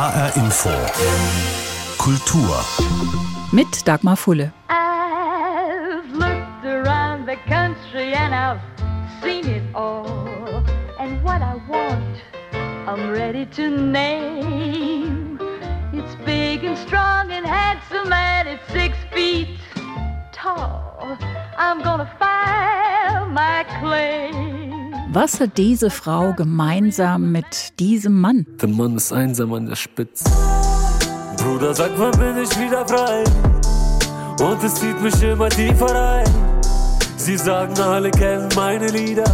HR Info. Kultur. Mit Dagmar Fulle. I've looked around the country and I've seen it all. And what I want, I'm ready to name. It's big and strong and handsome and it's six feet tall. I'm gonna file my claim. Was hat diese Frau gemeinsam mit diesem Mann? Der Mann ist einsam an der Spitze. Bruder, sag wann bin ich wieder frei? Und es zieht mich immer tiefer rein. Sie sagen, alle kennen meine Lieder.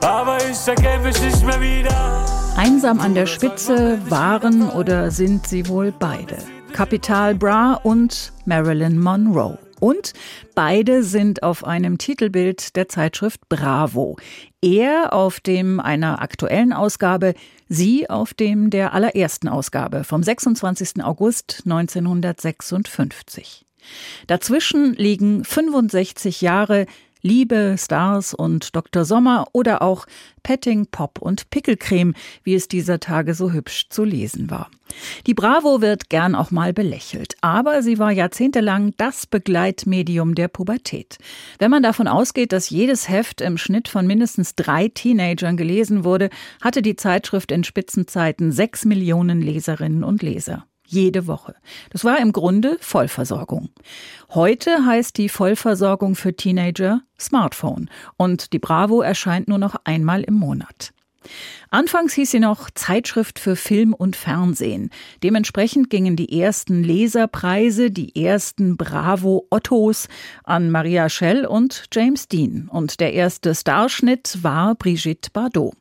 Aber ich erkenne mich nicht mehr wieder. Einsam an der Spitze waren oder sind sie wohl beide. Capital Bra und Marilyn Monroe. Und beide sind auf einem Titelbild der Zeitschrift Bravo. Er auf dem einer aktuellen Ausgabe, sie auf dem der allerersten Ausgabe vom 26. August 1956. Dazwischen liegen 65 Jahre Liebe, Stars und Dr. Sommer oder auch Petting, Pop und Pickelcreme, wie es dieser Tage so hübsch zu lesen war. Die Bravo wird gern auch mal belächelt, aber sie war jahrzehntelang das Begleitmedium der Pubertät. Wenn man davon ausgeht, dass jedes Heft im Schnitt von mindestens drei Teenagern gelesen wurde, hatte die Zeitschrift in Spitzenzeiten sechs Millionen Leserinnen und Leser jede Woche. Das war im Grunde Vollversorgung. Heute heißt die Vollversorgung für Teenager Smartphone und die Bravo erscheint nur noch einmal im Monat. Anfangs hieß sie noch Zeitschrift für Film und Fernsehen. Dementsprechend gingen die ersten Leserpreise, die ersten Bravo Ottos an Maria Schell und James Dean. Und der erste Starschnitt war Brigitte Bardot.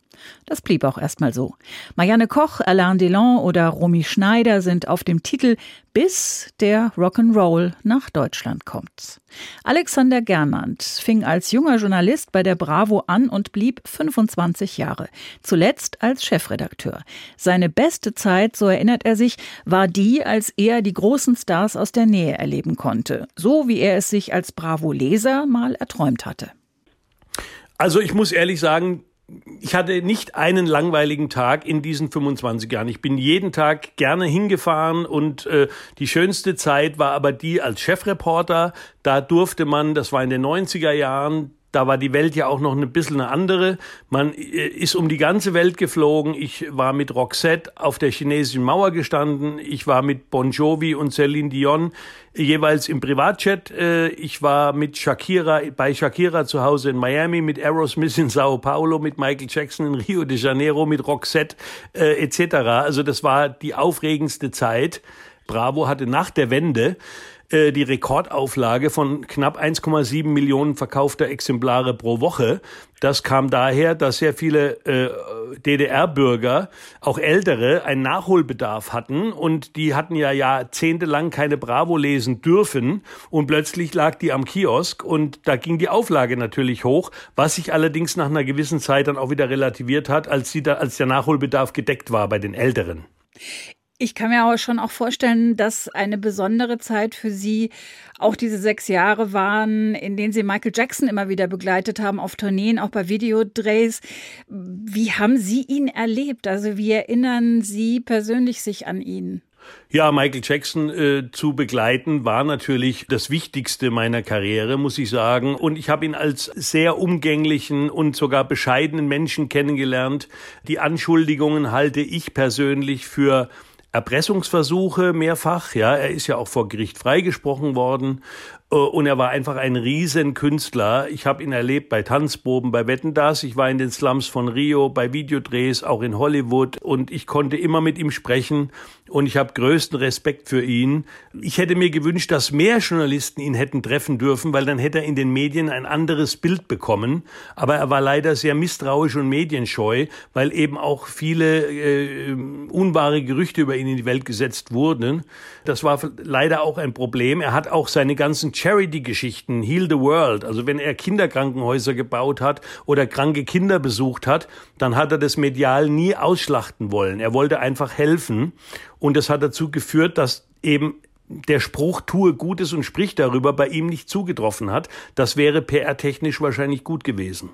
Das blieb auch erstmal so. Marianne Koch, Alain Delon oder Romy Schneider sind auf dem Titel, bis der Rock'n'Roll nach Deutschland kommt. Alexander Gernand fing als junger Journalist bei der Bravo an und blieb 25 Jahre. Zuletzt als Chefredakteur. Seine beste Zeit, so erinnert er sich, war die, als er die großen Stars aus der Nähe erleben konnte. So wie er es sich als Bravo-Leser mal erträumt hatte. Also ich muss ehrlich sagen, ich hatte nicht einen langweiligen Tag in diesen 25 Jahren. Ich bin jeden Tag gerne hingefahren und äh, die schönste Zeit war aber die als Chefreporter. Da durfte man, das war in den 90er Jahren, da war die Welt ja auch noch ein bisschen eine andere. Man äh, ist um die ganze Welt geflogen. Ich war mit Roxette auf der chinesischen Mauer gestanden. Ich war mit Bon Jovi und Celine Dion jeweils im Privatchat. Äh, ich war mit Shakira, bei Shakira zu Hause in Miami, mit Aerosmith in Sao Paulo, mit Michael Jackson in Rio de Janeiro, mit Roxette äh, etc. Also das war die aufregendste Zeit. Bravo hatte nach der Wende äh, die Rekordauflage von knapp 1,7 Millionen verkaufter Exemplare pro Woche. Das kam daher, dass sehr viele äh, DDR-Bürger, auch ältere, einen Nachholbedarf hatten und die hatten ja jahrzehntelang keine Bravo lesen dürfen und plötzlich lag die am Kiosk und da ging die Auflage natürlich hoch, was sich allerdings nach einer gewissen Zeit dann auch wieder relativiert hat, als, sie da, als der Nachholbedarf gedeckt war bei den Älteren. Ich kann mir aber schon auch vorstellen, dass eine besondere Zeit für Sie auch diese sechs Jahre waren, in denen Sie Michael Jackson immer wieder begleitet haben auf Tourneen, auch bei Videodrehs. Wie haben Sie ihn erlebt? Also wie erinnern Sie persönlich sich an ihn? Ja, Michael Jackson äh, zu begleiten war natürlich das Wichtigste meiner Karriere, muss ich sagen. Und ich habe ihn als sehr umgänglichen und sogar bescheidenen Menschen kennengelernt. Die Anschuldigungen halte ich persönlich für Erpressungsversuche mehrfach. Ja, er ist ja auch vor Gericht freigesprochen worden und er war einfach ein Riesenkünstler. Ich habe ihn erlebt bei Tanzproben, bei Wetten das. Ich war in den Slums von Rio, bei Videodrehs, auch in Hollywood und ich konnte immer mit ihm sprechen und ich habe größten Respekt für ihn. Ich hätte mir gewünscht, dass mehr Journalisten ihn hätten treffen dürfen, weil dann hätte er in den Medien ein anderes Bild bekommen. Aber er war leider sehr misstrauisch und medienscheu, weil eben auch viele äh, unwahre Gerüchte über ihn in die Welt gesetzt wurden. Das war leider auch ein Problem. Er hat auch seine ganzen Charity-Geschichten, Heal the World, also wenn er Kinderkrankenhäuser gebaut hat oder kranke Kinder besucht hat, dann hat er das medial nie ausschlachten wollen. Er wollte einfach helfen und das hat dazu geführt, dass eben der Spruch tue Gutes und sprich darüber bei ihm nicht zugetroffen hat. Das wäre PR-technisch wahrscheinlich gut gewesen.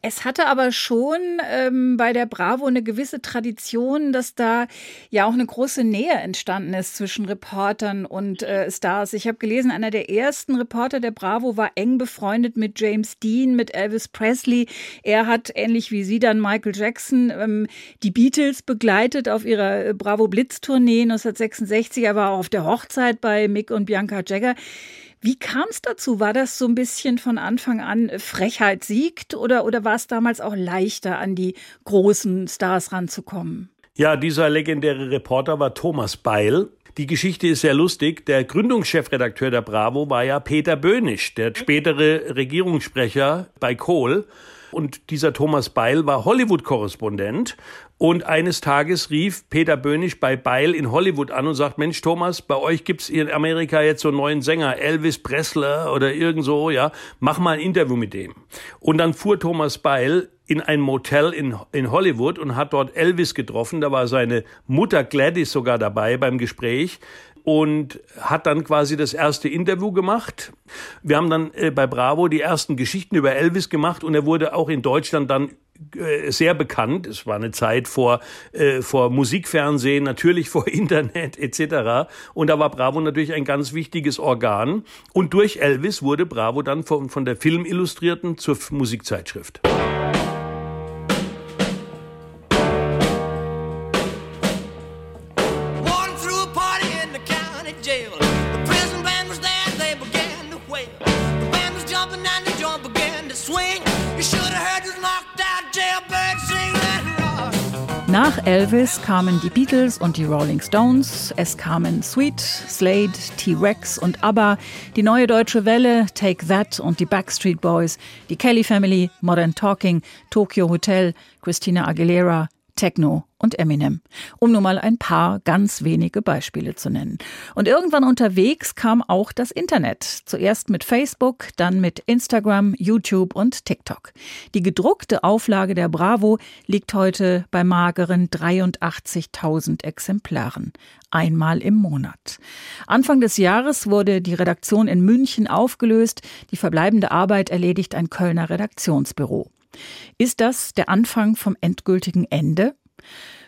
Es hatte aber schon ähm, bei der Bravo eine gewisse Tradition, dass da ja auch eine große Nähe entstanden ist zwischen Reportern und äh, Stars. Ich habe gelesen, einer der ersten Reporter der Bravo war eng befreundet mit James Dean, mit Elvis Presley. Er hat ähnlich wie Sie dann Michael Jackson ähm, die Beatles begleitet auf ihrer äh, Bravo Blitz Tournee 1966. Er war auch auf der Hochzeit bei Mick und Bianca Jagger. Wie kam es dazu? War das so ein bisschen von Anfang an Frechheit siegt oder, oder war es damals auch leichter, an die großen Stars ranzukommen? Ja, dieser legendäre Reporter war Thomas Beil. Die Geschichte ist sehr lustig. Der Gründungschefredakteur der Bravo war ja Peter Böhnisch, der spätere Regierungssprecher bei Kohl. Und dieser Thomas Beil war Hollywood-Korrespondent. Und eines Tages rief Peter Böhnisch bei Beil in Hollywood an und sagt, Mensch, Thomas, bei euch gibt's in Amerika jetzt so einen neuen Sänger, Elvis Presley oder irgend so, ja. Mach mal ein Interview mit dem. Und dann fuhr Thomas Beil in ein Motel in, in Hollywood und hat dort Elvis getroffen. Da war seine Mutter Gladys sogar dabei beim Gespräch und hat dann quasi das erste Interview gemacht. Wir haben dann äh, bei Bravo die ersten Geschichten über Elvis gemacht und er wurde auch in Deutschland dann äh, sehr bekannt. Es war eine Zeit vor, äh, vor Musikfernsehen, natürlich vor Internet etc. Und da war Bravo natürlich ein ganz wichtiges Organ. Und durch Elvis wurde Bravo dann von, von der Filmillustrierten zur Musikzeitschrift. Nach Elvis kamen die Beatles und die Rolling Stones, es kamen Sweet, Slade, T-Rex und ABBA, die neue deutsche Welle, Take That und die Backstreet Boys, die Kelly Family, Modern Talking, Tokyo Hotel, Christina Aguilera, Techno und Eminem, um nur mal ein paar ganz wenige Beispiele zu nennen. Und irgendwann unterwegs kam auch das Internet. Zuerst mit Facebook, dann mit Instagram, YouTube und TikTok. Die gedruckte Auflage der Bravo liegt heute bei mageren 83.000 Exemplaren. Einmal im Monat. Anfang des Jahres wurde die Redaktion in München aufgelöst. Die verbleibende Arbeit erledigt ein Kölner Redaktionsbüro. Ist das der Anfang vom endgültigen Ende?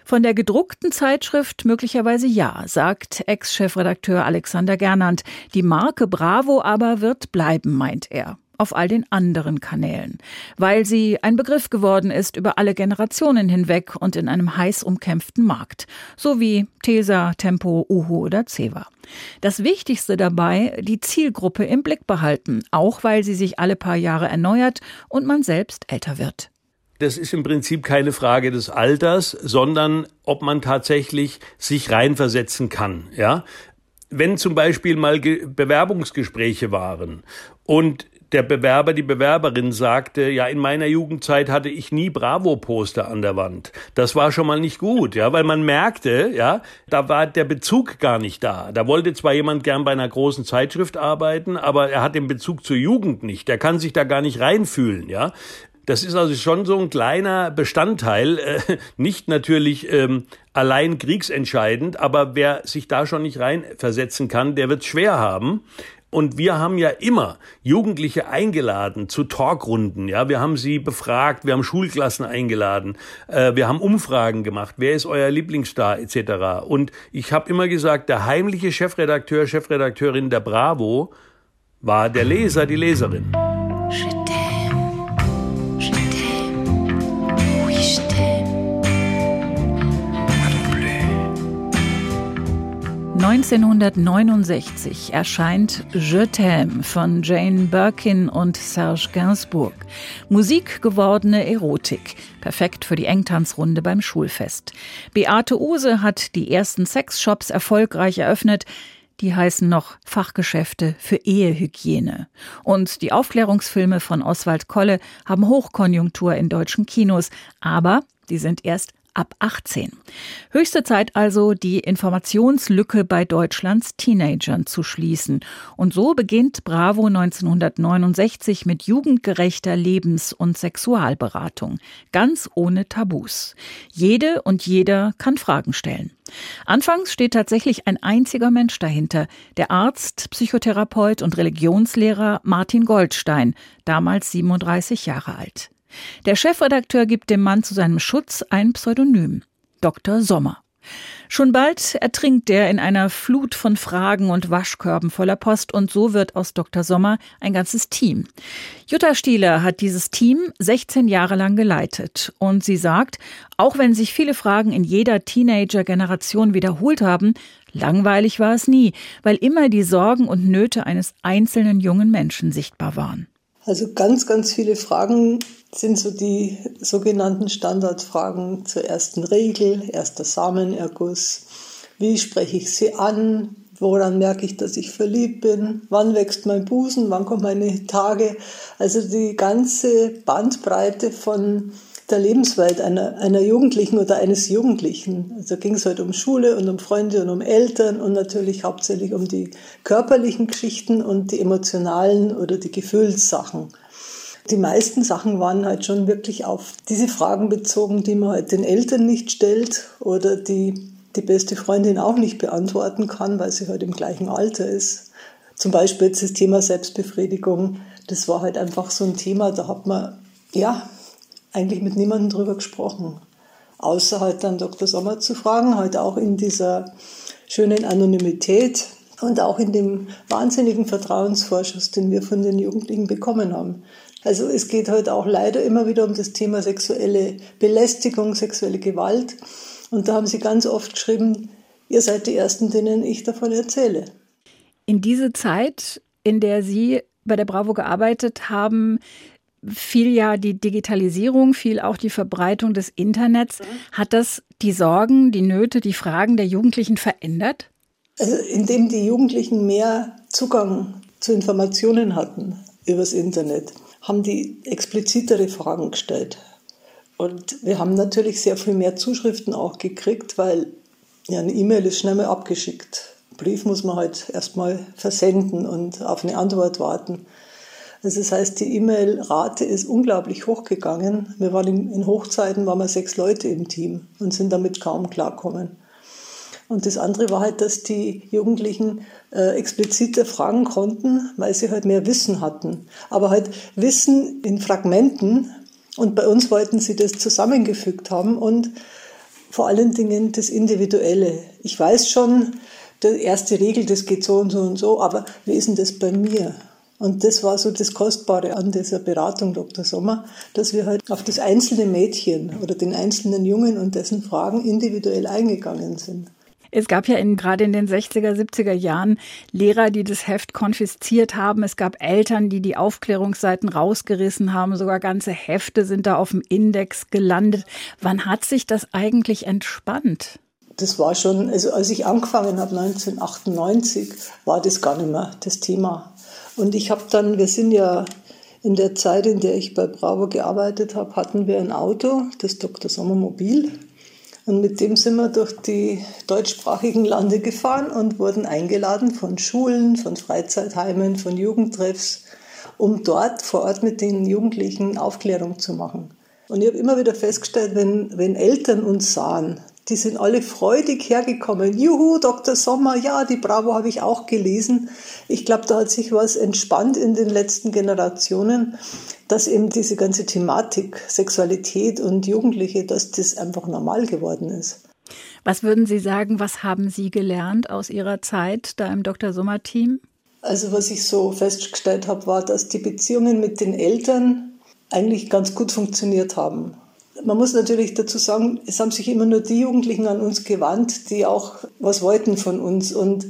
Von der gedruckten Zeitschrift möglicherweise ja, sagt Ex-Chefredakteur Alexander Gernand. Die Marke Bravo aber wird bleiben, meint er auf all den anderen Kanälen, weil sie ein Begriff geworden ist über alle Generationen hinweg und in einem heiß umkämpften Markt, so wie Tesa, Tempo, Uhu oder Ceva. Das Wichtigste dabei, die Zielgruppe im Blick behalten, auch weil sie sich alle paar Jahre erneuert und man selbst älter wird das ist im Prinzip keine Frage des Alters, sondern ob man tatsächlich sich reinversetzen kann. Ja, wenn zum Beispiel mal Bewerbungsgespräche waren und der Bewerber, die Bewerberin sagte, ja, in meiner Jugendzeit hatte ich nie Bravo-Poster an der Wand. Das war schon mal nicht gut, ja, weil man merkte, ja, da war der Bezug gar nicht da. Da wollte zwar jemand gern bei einer großen Zeitschrift arbeiten, aber er hat den Bezug zur Jugend nicht. Der kann sich da gar nicht reinfühlen, ja. Das ist also schon so ein kleiner Bestandteil, äh, nicht natürlich ähm, allein kriegsentscheidend, aber wer sich da schon nicht reinversetzen kann, der wird schwer haben. Und wir haben ja immer Jugendliche eingeladen zu Talkrunden. Ja, wir haben sie befragt, wir haben Schulklassen eingeladen, äh, wir haben Umfragen gemacht. Wer ist euer Lieblingsstar etc. Und ich habe immer gesagt, der heimliche Chefredakteur, Chefredakteurin der Bravo war der Leser, die Leserin. 1969 erscheint Je t'aime von Jane Birkin und Serge Gainsbourg. Musik gewordene Erotik, perfekt für die Engtanzrunde beim Schulfest. Beate Use hat die ersten Sexshops erfolgreich eröffnet. Die heißen noch Fachgeschäfte für Ehehygiene. Und die Aufklärungsfilme von Oswald Kolle haben Hochkonjunktur in deutschen Kinos, aber die sind erst ab 18. Höchste Zeit also, die Informationslücke bei Deutschlands Teenagern zu schließen. Und so beginnt Bravo 1969 mit jugendgerechter Lebens- und Sexualberatung. Ganz ohne Tabus. Jede und jeder kann Fragen stellen. Anfangs steht tatsächlich ein einziger Mensch dahinter, der Arzt, Psychotherapeut und Religionslehrer Martin Goldstein, damals 37 Jahre alt. Der Chefredakteur gibt dem Mann zu seinem Schutz ein Pseudonym. Dr. Sommer. Schon bald ertrinkt er in einer Flut von Fragen und Waschkörben voller Post und so wird aus Dr. Sommer ein ganzes Team. Jutta Stieler hat dieses Team 16 Jahre lang geleitet und sie sagt, auch wenn sich viele Fragen in jeder Teenager-Generation wiederholt haben, langweilig war es nie, weil immer die Sorgen und Nöte eines einzelnen jungen Menschen sichtbar waren. Also ganz, ganz viele Fragen sind so die sogenannten Standardfragen zur ersten Regel, erster Samenerguss. Wie spreche ich sie an? Woran merke ich, dass ich verliebt bin? Wann wächst mein Busen? Wann kommen meine Tage? Also die ganze Bandbreite von der Lebenswelt einer, einer Jugendlichen oder eines Jugendlichen. Also ging es halt um Schule und um Freunde und um Eltern und natürlich hauptsächlich um die körperlichen Geschichten und die emotionalen oder die Gefühlssachen. Die meisten Sachen waren halt schon wirklich auf diese Fragen bezogen, die man halt den Eltern nicht stellt oder die die beste Freundin auch nicht beantworten kann, weil sie halt im gleichen Alter ist. Zum Beispiel jetzt das Thema Selbstbefriedigung. Das war halt einfach so ein Thema, da hat man ja eigentlich mit niemandem drüber gesprochen. Außer halt dann Dr. Sommer zu fragen, halt auch in dieser schönen Anonymität und auch in dem wahnsinnigen Vertrauensvorschuss, den wir von den Jugendlichen bekommen haben. Also es geht heute auch leider immer wieder um das Thema sexuelle Belästigung, sexuelle Gewalt. Und da haben sie ganz oft geschrieben, ihr seid die Ersten, denen ich davon erzähle. In diese Zeit, in der Sie bei der Bravo gearbeitet haben, fiel ja die Digitalisierung, fiel auch die Verbreitung des Internets. Hat das die Sorgen, die Nöte, die Fragen der Jugendlichen verändert? Also indem die Jugendlichen mehr Zugang zu Informationen hatten übers Internet haben die explizitere Fragen gestellt. Und wir haben natürlich sehr viel mehr Zuschriften auch gekriegt, weil ja, eine E-Mail ist schnell mal abgeschickt. Brief muss man halt erstmal versenden und auf eine Antwort warten. Also das heißt, die E-Mail-Rate ist unglaublich hochgegangen. Wir waren in, Hochzeiten, waren wir sechs Leute im Team und sind damit kaum klarkommen. Und das andere war halt, dass die Jugendlichen äh, explizite fragen konnten, weil sie halt mehr Wissen hatten. Aber halt Wissen in Fragmenten. Und bei uns wollten sie das zusammengefügt haben und vor allen Dingen das Individuelle. Ich weiß schon, die erste Regel, das geht so und so und so, aber wie ist denn das bei mir? Und das war so das Kostbare an dieser Beratung, Dr. Sommer, dass wir halt auf das einzelne Mädchen oder den einzelnen Jungen und dessen Fragen individuell eingegangen sind. Es gab ja in, gerade in den 60er, 70er Jahren Lehrer, die das Heft konfisziert haben. Es gab Eltern, die die Aufklärungsseiten rausgerissen haben. Sogar ganze Hefte sind da auf dem Index gelandet. Wann hat sich das eigentlich entspannt? Das war schon, also als ich angefangen habe 1998, war das gar nicht mehr das Thema. Und ich habe dann, wir sind ja in der Zeit, in der ich bei Bravo gearbeitet habe, hatten wir ein Auto, das Dr. Sommermobil. Und mit dem sind wir durch die deutschsprachigen Lande gefahren und wurden eingeladen von Schulen, von Freizeitheimen, von Jugendtreffs, um dort vor Ort mit den Jugendlichen Aufklärung zu machen. Und ich habe immer wieder festgestellt, wenn, wenn Eltern uns sahen, die sind alle freudig hergekommen. Juhu, Dr. Sommer, ja, die Bravo habe ich auch gelesen. Ich glaube, da hat sich was entspannt in den letzten Generationen, dass eben diese ganze Thematik Sexualität und Jugendliche, dass das einfach normal geworden ist. Was würden Sie sagen, was haben Sie gelernt aus Ihrer Zeit da im Dr. Sommer-Team? Also was ich so festgestellt habe, war, dass die Beziehungen mit den Eltern eigentlich ganz gut funktioniert haben. Man muss natürlich dazu sagen, es haben sich immer nur die Jugendlichen an uns gewandt, die auch was wollten von uns. Und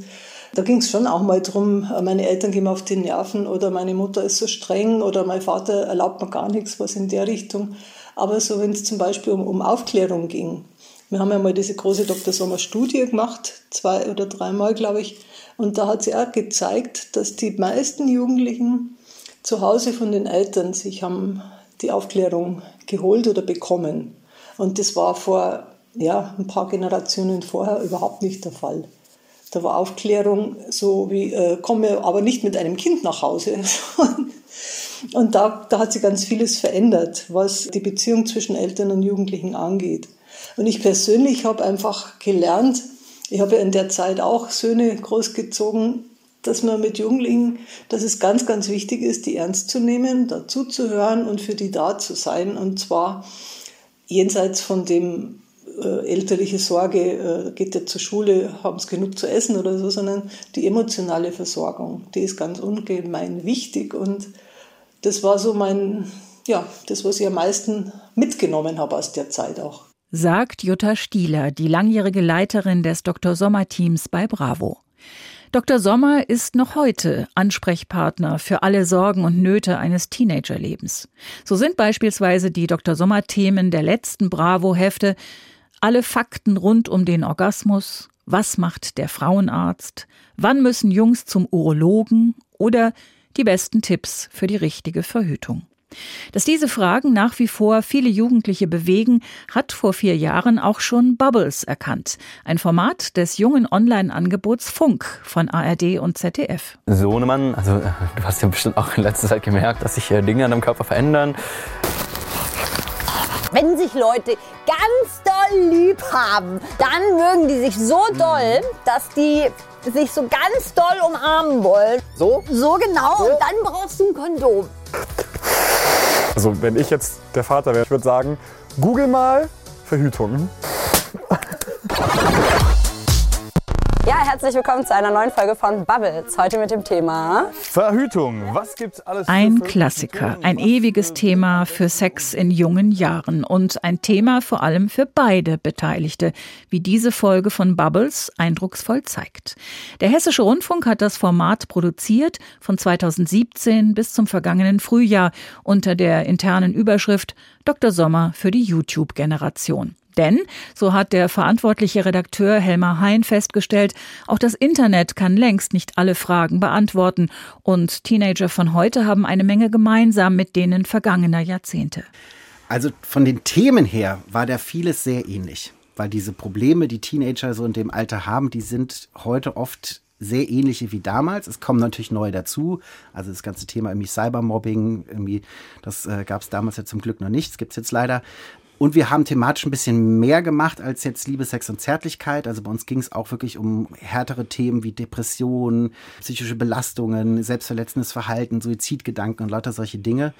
da ging es schon auch mal drum, meine Eltern gehen mir auf die Nerven oder meine Mutter ist so streng oder mein Vater erlaubt mir gar nichts, was in der Richtung. Aber so, wenn es zum Beispiel um, um Aufklärung ging, wir haben ja mal diese große Dr. Sommer Studie gemacht, zwei oder dreimal, glaube ich. Und da hat sie auch gezeigt, dass die meisten Jugendlichen zu Hause von den Eltern sich haben die Aufklärung geholt oder bekommen. Und das war vor ja, ein paar Generationen vorher überhaupt nicht der Fall. Da war Aufklärung so wie, äh, komme aber nicht mit einem Kind nach Hause. und da, da hat sich ganz vieles verändert, was die Beziehung zwischen Eltern und Jugendlichen angeht. Und ich persönlich habe einfach gelernt, ich habe ja in der Zeit auch Söhne großgezogen, dass man mit Junglingen, dass es ganz, ganz wichtig ist, die ernst zu nehmen, dazu zu hören und für die da zu sein. Und zwar jenseits von dem äh, elterliche Sorge, äh, geht er zur Schule, haben es genug zu essen oder so, sondern die emotionale Versorgung, die ist ganz ungemein wichtig. Und das war so mein, ja, das, was ich am meisten mitgenommen habe aus der Zeit auch. Sagt Jutta Stieler, die langjährige Leiterin des Dr. Sommer-Teams bei Bravo. Dr. Sommer ist noch heute Ansprechpartner für alle Sorgen und Nöte eines Teenagerlebens. So sind beispielsweise die Dr. Sommer-Themen der letzten Bravo-Hefte alle Fakten rund um den Orgasmus, was macht der Frauenarzt, wann müssen Jungs zum Urologen oder die besten Tipps für die richtige Verhütung. Dass diese Fragen nach wie vor viele Jugendliche bewegen, hat vor vier Jahren auch schon Bubbles erkannt. Ein Format des jungen Online-Angebots Funk von ARD und ZDF. Sohnemann, also du hast ja bestimmt auch in letzter Zeit gemerkt, dass sich Dinge an deinem Körper verändern. Wenn sich Leute ganz doll lieb haben, dann mögen die sich so doll, dass die sich so ganz doll umarmen wollen. So? So genau. So? Und dann brauchst du ein Kondom. Also wenn ich jetzt der Vater wäre, ich würde sagen, google mal Verhütung. Ja, herzlich willkommen zu einer neuen Folge von Bubbles. Heute mit dem Thema Verhütung. Was gibt's alles? Ein Klassiker, ein ewiges Thema für Sex in jungen Jahren und ein Thema vor allem für beide Beteiligte, wie diese Folge von Bubbles eindrucksvoll zeigt. Der Hessische Rundfunk hat das Format produziert von 2017 bis zum vergangenen Frühjahr unter der internen Überschrift Dr. Sommer für die YouTube-Generation. Denn, so hat der verantwortliche Redakteur Helmar Hein festgestellt, auch das Internet kann längst nicht alle Fragen beantworten und Teenager von heute haben eine Menge gemeinsam mit denen vergangener Jahrzehnte. Also von den Themen her war da vieles sehr ähnlich, weil diese Probleme, die Teenager so in dem Alter haben, die sind heute oft sehr ähnliche wie damals. Es kommen natürlich neue dazu. Also das ganze Thema irgendwie Cybermobbing, irgendwie, das äh, gab es damals ja zum Glück noch nicht. Das gibt es jetzt leider. Und wir haben thematisch ein bisschen mehr gemacht als jetzt Liebe, Sex und Zärtlichkeit. Also bei uns ging es auch wirklich um härtere Themen wie Depressionen, psychische Belastungen, selbstverletzendes Verhalten, Suizidgedanken und lauter solche Dinge.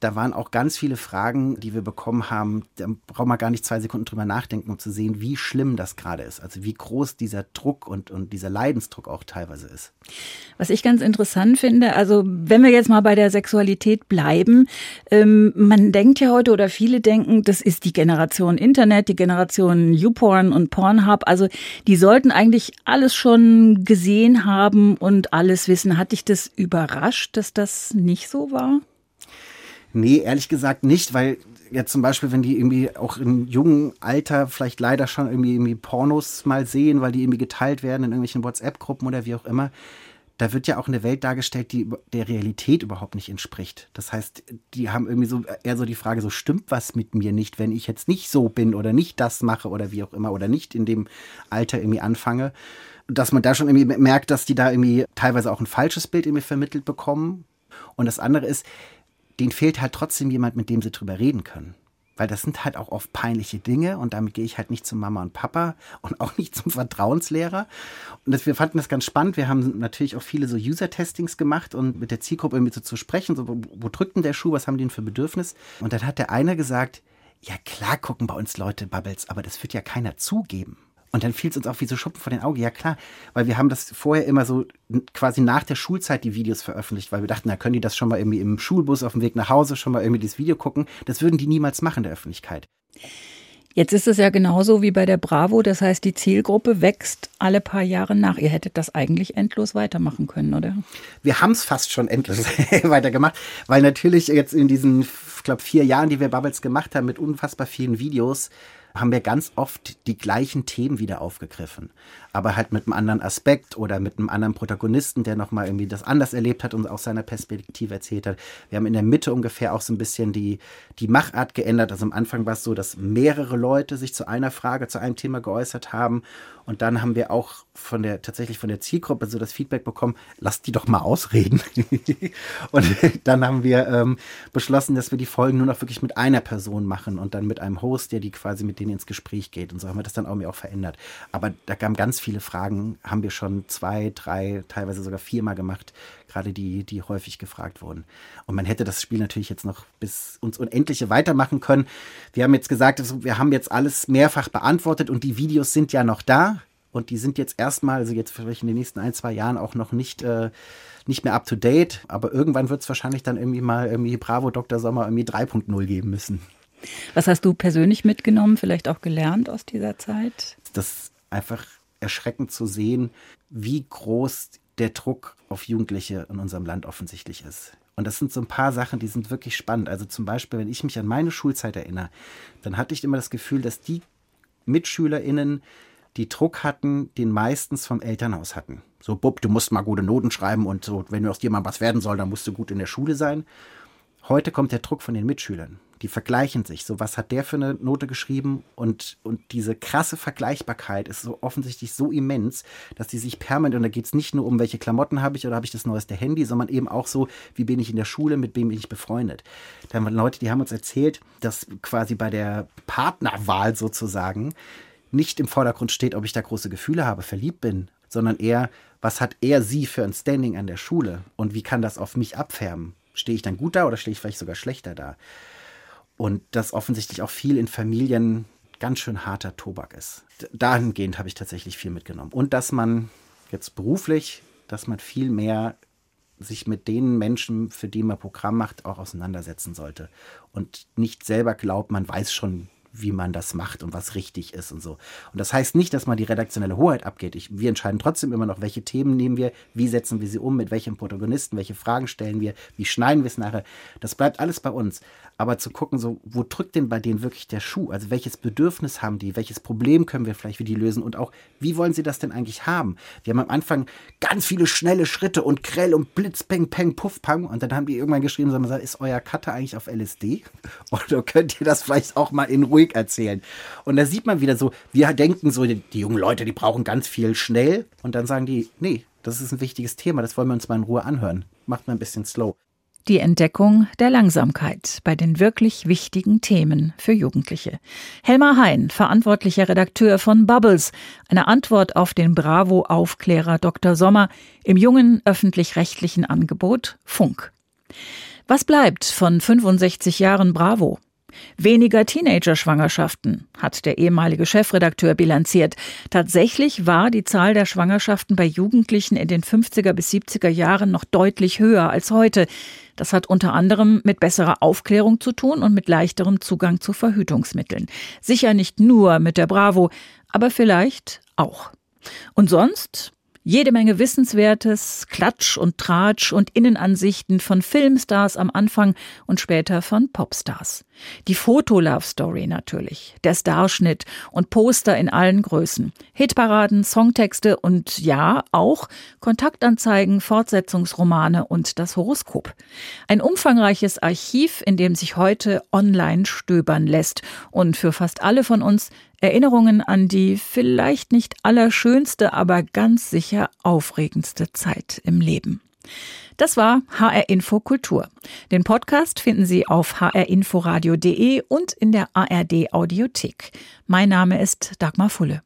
Da waren auch ganz viele Fragen, die wir bekommen haben. Da braucht man gar nicht zwei Sekunden drüber nachdenken, um zu sehen, wie schlimm das gerade ist. Also wie groß dieser Druck und, und dieser Leidensdruck auch teilweise ist. Was ich ganz interessant finde, also wenn wir jetzt mal bei der Sexualität bleiben, ähm, man denkt ja heute oder viele denken, das ist die Generation Internet, die Generation YouPorn und Pornhub. Also die sollten eigentlich alles schon gesehen haben und alles wissen. Hat dich das überrascht, dass das nicht so war? Nee, ehrlich gesagt nicht, weil jetzt zum Beispiel, wenn die irgendwie auch im jungen Alter vielleicht leider schon irgendwie, irgendwie Pornos mal sehen, weil die irgendwie geteilt werden in irgendwelchen WhatsApp-Gruppen oder wie auch immer, da wird ja auch eine Welt dargestellt, die der Realität überhaupt nicht entspricht. Das heißt, die haben irgendwie so eher so die Frage, so stimmt was mit mir nicht, wenn ich jetzt nicht so bin oder nicht das mache oder wie auch immer oder nicht in dem Alter irgendwie anfange. Dass man da schon irgendwie merkt, dass die da irgendwie teilweise auch ein falsches Bild irgendwie vermittelt bekommen. Und das andere ist, denen fehlt halt trotzdem jemand, mit dem sie drüber reden können. Weil das sind halt auch oft peinliche Dinge und damit gehe ich halt nicht zu Mama und Papa und auch nicht zum Vertrauenslehrer. Und das, wir fanden das ganz spannend. Wir haben natürlich auch viele so User-Testings gemacht und mit der Zielgruppe irgendwie so zu sprechen, so, wo, wo drückt denn der Schuh, was haben die denn für Bedürfnis? Und dann hat der eine gesagt, ja klar gucken bei uns Leute Bubbles, aber das wird ja keiner zugeben. Und dann fiel es uns auch wie so Schuppen vor den Augen. Ja klar, weil wir haben das vorher immer so quasi nach der Schulzeit die Videos veröffentlicht, weil wir dachten, na können die das schon mal irgendwie im Schulbus auf dem Weg nach Hause schon mal irgendwie das Video gucken. Das würden die niemals machen in der Öffentlichkeit. Jetzt ist es ja genauso wie bei der Bravo, das heißt, die Zielgruppe wächst alle paar Jahre nach. Ihr hättet das eigentlich endlos weitermachen können, oder? Wir haben es fast schon endlos weitergemacht, weil natürlich jetzt in diesen, ich glaube, vier Jahren, die wir Bubbles gemacht haben, mit unfassbar vielen Videos, haben wir ganz oft die gleichen Themen wieder aufgegriffen. Aber halt mit einem anderen Aspekt oder mit einem anderen Protagonisten, der nochmal irgendwie das anders erlebt hat und aus seiner Perspektive erzählt hat. Wir haben in der Mitte ungefähr auch so ein bisschen die, die Machart geändert. Also am Anfang war es so, dass mehrere Leute sich zu einer Frage, zu einem Thema geäußert haben. Und dann haben wir auch von der, tatsächlich von der Zielgruppe so das Feedback bekommen, lasst die doch mal ausreden. und dann haben wir ähm, beschlossen, dass wir die Folgen nur noch wirklich mit einer Person machen und dann mit einem Host, der die quasi mit denen ins Gespräch geht. Und so haben wir das dann auch auch verändert. Aber da kamen ganz viele Fragen, haben wir schon zwei, drei, teilweise sogar viermal gemacht, gerade die, die häufig gefragt wurden. Und man hätte das Spiel natürlich jetzt noch bis uns Unendliche weitermachen können. Wir haben jetzt gesagt, also wir haben jetzt alles mehrfach beantwortet und die Videos sind ja noch da. Und die sind jetzt erstmal, also jetzt vielleicht in den nächsten ein, zwei Jahren auch noch nicht, äh, nicht mehr up to date. Aber irgendwann wird es wahrscheinlich dann irgendwie mal irgendwie Bravo Dr. Sommer irgendwie 3.0 geben müssen. Was hast du persönlich mitgenommen, vielleicht auch gelernt aus dieser Zeit? Das einfach erschreckend zu sehen, wie groß der Druck auf Jugendliche in unserem Land offensichtlich ist. Und das sind so ein paar Sachen, die sind wirklich spannend. Also zum Beispiel, wenn ich mich an meine Schulzeit erinnere, dann hatte ich immer das Gefühl, dass die MitschülerInnen, die Druck hatten, den meistens vom Elternhaus hatten. So, Bub, du musst mal gute Noten schreiben und so, wenn aus dir mal was werden soll, dann musst du gut in der Schule sein. Heute kommt der Druck von den Mitschülern. Die vergleichen sich. So, was hat der für eine Note geschrieben? Und, und diese krasse Vergleichbarkeit ist so offensichtlich so immens, dass die sich permanent, und da geht es nicht nur um, welche Klamotten habe ich oder habe ich das neueste Handy, sondern eben auch so, wie bin ich in der Schule, mit wem bin ich befreundet. Da haben wir Leute, die haben uns erzählt, dass quasi bei der Partnerwahl sozusagen nicht im Vordergrund steht, ob ich da große Gefühle habe, verliebt bin, sondern eher, was hat er sie für ein Standing an der Schule und wie kann das auf mich abfärben? Stehe ich dann gut da oder stehe ich vielleicht sogar schlechter da? Und das offensichtlich auch viel in Familien ganz schön harter Tobak ist. Dahingehend habe ich tatsächlich viel mitgenommen. Und dass man jetzt beruflich, dass man viel mehr sich mit den Menschen, für die man Programm macht, auch auseinandersetzen sollte. Und nicht selber glaubt, man weiß schon, wie man das macht und was richtig ist und so. Und das heißt nicht, dass man die redaktionelle Hoheit abgeht. Ich, wir entscheiden trotzdem immer noch, welche Themen nehmen wir, wie setzen wir sie um, mit welchem Protagonisten, welche Fragen stellen wir, wie schneiden wir es nachher. Das bleibt alles bei uns. Aber zu gucken, so, wo drückt denn bei denen wirklich der Schuh? Also welches Bedürfnis haben die? Welches Problem können wir vielleicht für die lösen? Und auch, wie wollen sie das denn eigentlich haben? Wir haben am Anfang ganz viele schnelle Schritte und Grell und Blitz, Peng, Peng, Puff, Pang. Und dann haben die irgendwann geschrieben, sagen, ist euer Cutter eigentlich auf LSD? Oder könnt ihr das vielleicht auch mal in ruhig erzählen? Und da sieht man wieder so, wir denken so, die, die jungen Leute, die brauchen ganz viel schnell. Und dann sagen die, nee, das ist ein wichtiges Thema, das wollen wir uns mal in Ruhe anhören. Macht mal ein bisschen slow. Die Entdeckung der Langsamkeit bei den wirklich wichtigen Themen für Jugendliche. Helmar Hein, verantwortlicher Redakteur von Bubbles, eine Antwort auf den Bravo-Aufklärer Dr. Sommer im jungen öffentlich-rechtlichen Angebot Funk. Was bleibt von 65 Jahren Bravo? Weniger Teenager-Schwangerschaften, hat der ehemalige Chefredakteur bilanziert. Tatsächlich war die Zahl der Schwangerschaften bei Jugendlichen in den 50er bis 70er Jahren noch deutlich höher als heute. Das hat unter anderem mit besserer Aufklärung zu tun und mit leichterem Zugang zu Verhütungsmitteln. Sicher nicht nur mit der Bravo, aber vielleicht auch. Und sonst jede Menge Wissenswertes, Klatsch und Tratsch und Innenansichten von Filmstars am Anfang und später von Popstars. Die Foto-Love-Story natürlich, der Starschnitt und Poster in allen Größen, Hitparaden, Songtexte und ja, auch Kontaktanzeigen, Fortsetzungsromane und das Horoskop. Ein umfangreiches Archiv, in dem sich heute online stöbern lässt und für fast alle von uns Erinnerungen an die vielleicht nicht allerschönste, aber ganz sicher aufregendste Zeit im Leben. Das war HR Info Kultur. Den Podcast finden Sie auf hrinforadio.de und in der ARD Audiothek. Mein Name ist Dagmar Fulle.